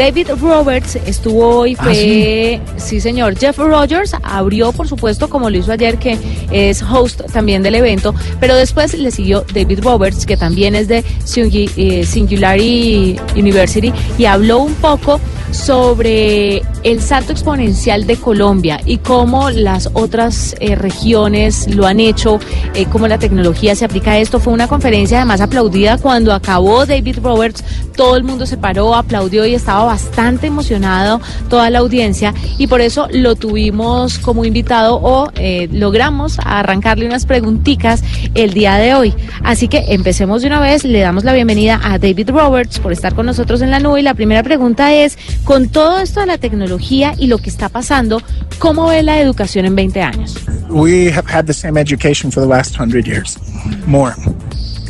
David Roberts estuvo hoy, Ah, fue, sí. señor, Jeff Rogers abrió, por supuesto, como lo hizo ayer, que es host también del evento, pero después le siguió David Roberts, que también es de eh, Singularity University, y habló un poco sobre el salto exponencial de Colombia y cómo las otras eh, regiones lo han hecho, eh, cómo la tecnología se aplica a esto. Fue una conferencia además aplaudida cuando acabó David Roberts, todo el mundo se paró, aplaudió y estaba bastante emocionado toda la audiencia y por eso lo tuvimos como invitado o eh, logramos arrancarle unas preguntitas el día de hoy. Así que empecemos de una vez, le damos la bienvenida a David Roberts por estar con nosotros en la nube y la primera pregunta es, con todo esto de la tecnología y lo que está pasando, ¿cómo ve la educación en 20 años? We have had the same education for the last hundred years, more.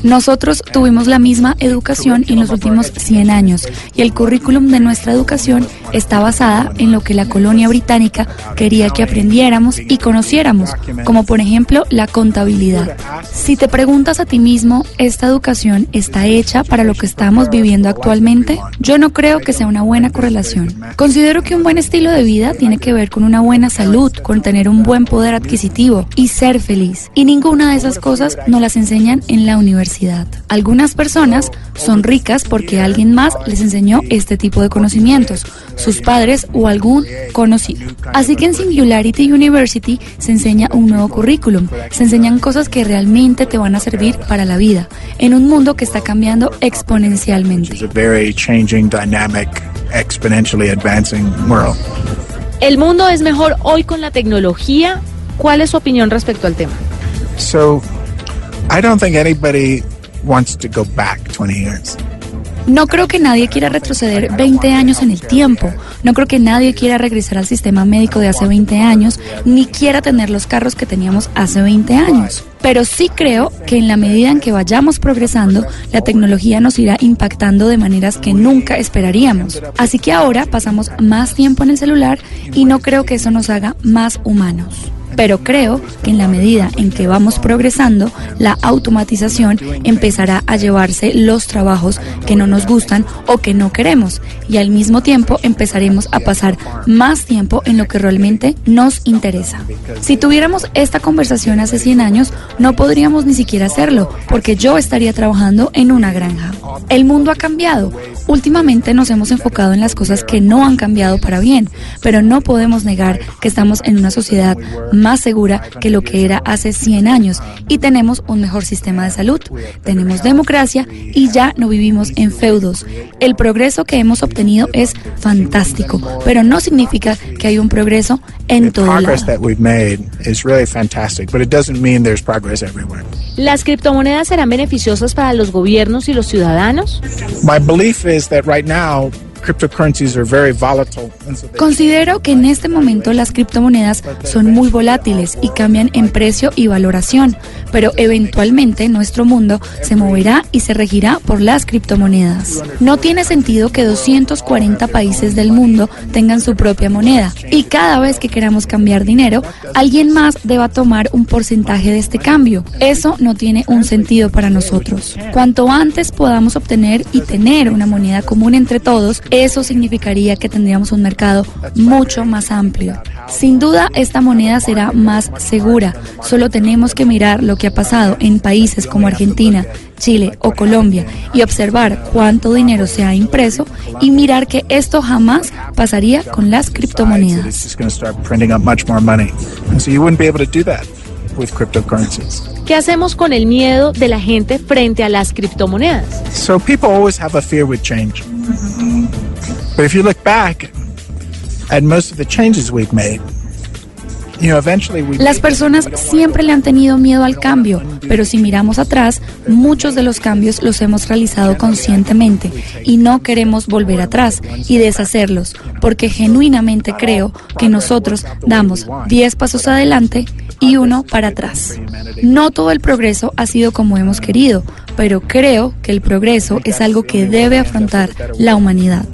Nosotros tuvimos la misma educación en los últimos 100 años y el currículum de nuestra educación está basada en lo que la colonia británica quería que aprendiéramos y conociéramos, como por ejemplo la contabilidad. Si te preguntas a ti mismo, ¿esta educación está hecha para lo que estamos viviendo actualmente? Yo no creo que sea una buena correlación. Considero que un buen estilo de vida tiene que ver con una buena salud, con tener un buen poder adquisitivo y ser feliz. Y ninguna de esas cosas nos las enseñan en la universidad. Algunas personas son ricas porque alguien más les enseñó este tipo de conocimientos, sus padres o algún conocido. Así que en Singularity University se enseña un nuevo currículum, se enseñan cosas que realmente te van a servir para la vida, en un mundo que está cambiando exponencialmente. It's a very changing, dynamic, exponentially advancing world. ¿El mundo es mejor hoy con la tecnología? ¿Cuál es su opinión respecto al tema? So I don't think anybody wants to go back 20 years. No creo que nadie quiera retroceder 20 años en el tiempo. No creo que nadie quiera regresar al sistema médico de hace 20 años, ni quiera tener los carros que teníamos hace 20 años. Pero sí creo que en la medida en que vayamos progresando, la tecnología nos irá impactando de maneras que nunca esperaríamos. Así que ahora pasamos más tiempo en el celular y no creo que eso nos haga más humanos. Pero creo que en la medida en que vamos progresando, la automatización empezará a llevarse los trabajos que no nos gustan o que no queremos y al mismo tiempo empezaremos a pasar más tiempo en lo que realmente nos interesa. Si tuviéramos esta conversación hace 100 años, no podríamos ni siquiera hacerlo porque yo estaría trabajando en una granja. El mundo ha cambiado. Últimamente nos hemos enfocado en las cosas que no han cambiado para bien, pero no podemos negar que estamos en una sociedad más segura que lo que era hace 100 años y tenemos un mejor sistema de salud, tenemos democracia y ya no vivimos en feudos. El progreso que hemos obtenido es fantástico, pero no significa que hay un progreso en The todo progress lado. that we've made is really fantastic, but it doesn't mean there's progress everywhere. ¿Las criptomonedas serán beneficiosas para los gobiernos y los ciudadanos? My belief is that right now, cryptocurrencies are very volatile. and so they- Considero que en este momento las criptomonedas son muy volátiles y cambian en precio y valoración, pero eventualmente nuestro mundo se moverá y se regirá por las criptomonedas. No tiene sentido que 240 países del mundo tengan su propia moneda y cada vez que queramos cambiar dinero, alguien más deba tomar un porcentaje de este cambio. Eso no tiene un sentido para nosotros. Cuanto antes podamos obtener y tener una moneda común entre todos, eso significaría que tendríamos un mercado mucho más amplio. Sin duda, esta moneda será más segura. Solo tenemos que mirar lo que ha pasado en países como Argentina, Chile o Colombia y observar cuánto dinero se ha impreso y mirar que esto jamás pasaría con las criptomonedas. With cryptocurrencies. ¿Qué hacemos con el miedo de la gente frente a las criptomonedas? So people always have a fear with change. But if you look back at most of the changes we've made, you know, eventually we. Las personas siempre le han tenido miedo al cambio, pero si miramos atrás, muchos de los cambios los hemos realizado conscientemente y no queremos volver atrás y deshacerlos, porque genuinamente creo que nosotros damos 10 pasos adelante y uno para atrás. No todo el progreso ha sido como hemos querido, pero creo que el progreso es algo que debe afrontar la humanidad.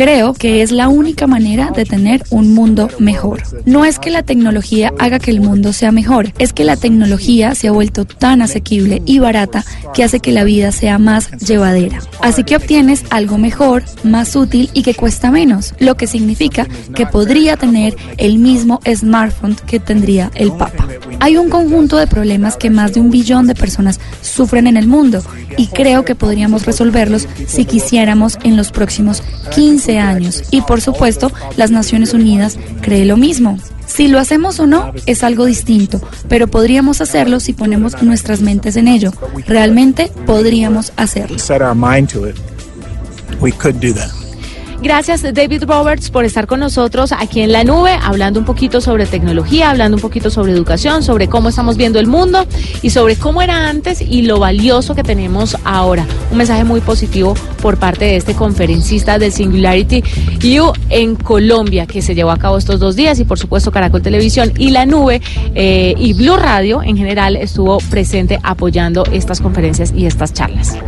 Creo que es la única manera de tener un mundo mejor. No es que la tecnología haga que el mundo sea mejor, es que la tecnología se ha vuelto tan asequible y barata que hace que la vida sea más llevadera. Así que obtienes algo mejor, más útil y que cuesta menos, lo que significa que podría tener el mismo smartphone que tendría el Papa. Hay un conjunto de problemas que más de un billón de personas sufren en el mundo y creo que podríamos resolverlos si quisiéramos en los próximos 15 años. Y por supuesto, las Naciones Unidas cree lo mismo. Si lo hacemos o no es algo distinto, pero podríamos hacerlo si ponemos nuestras mentes en ello. Realmente podríamos hacerlo. Gracias David Roberts por estar con nosotros aquí en la nube, hablando un poquito sobre tecnología, hablando un poquito sobre educación, sobre cómo estamos viendo el mundo y sobre cómo era antes y lo valioso que tenemos ahora. Un mensaje muy positivo por parte de este conferencista del Singularity U en Colombia que se llevó a cabo estos dos días y por supuesto Caracol Televisión y la nube eh, y Blue Radio en general estuvo presente apoyando estas conferencias y estas charlas.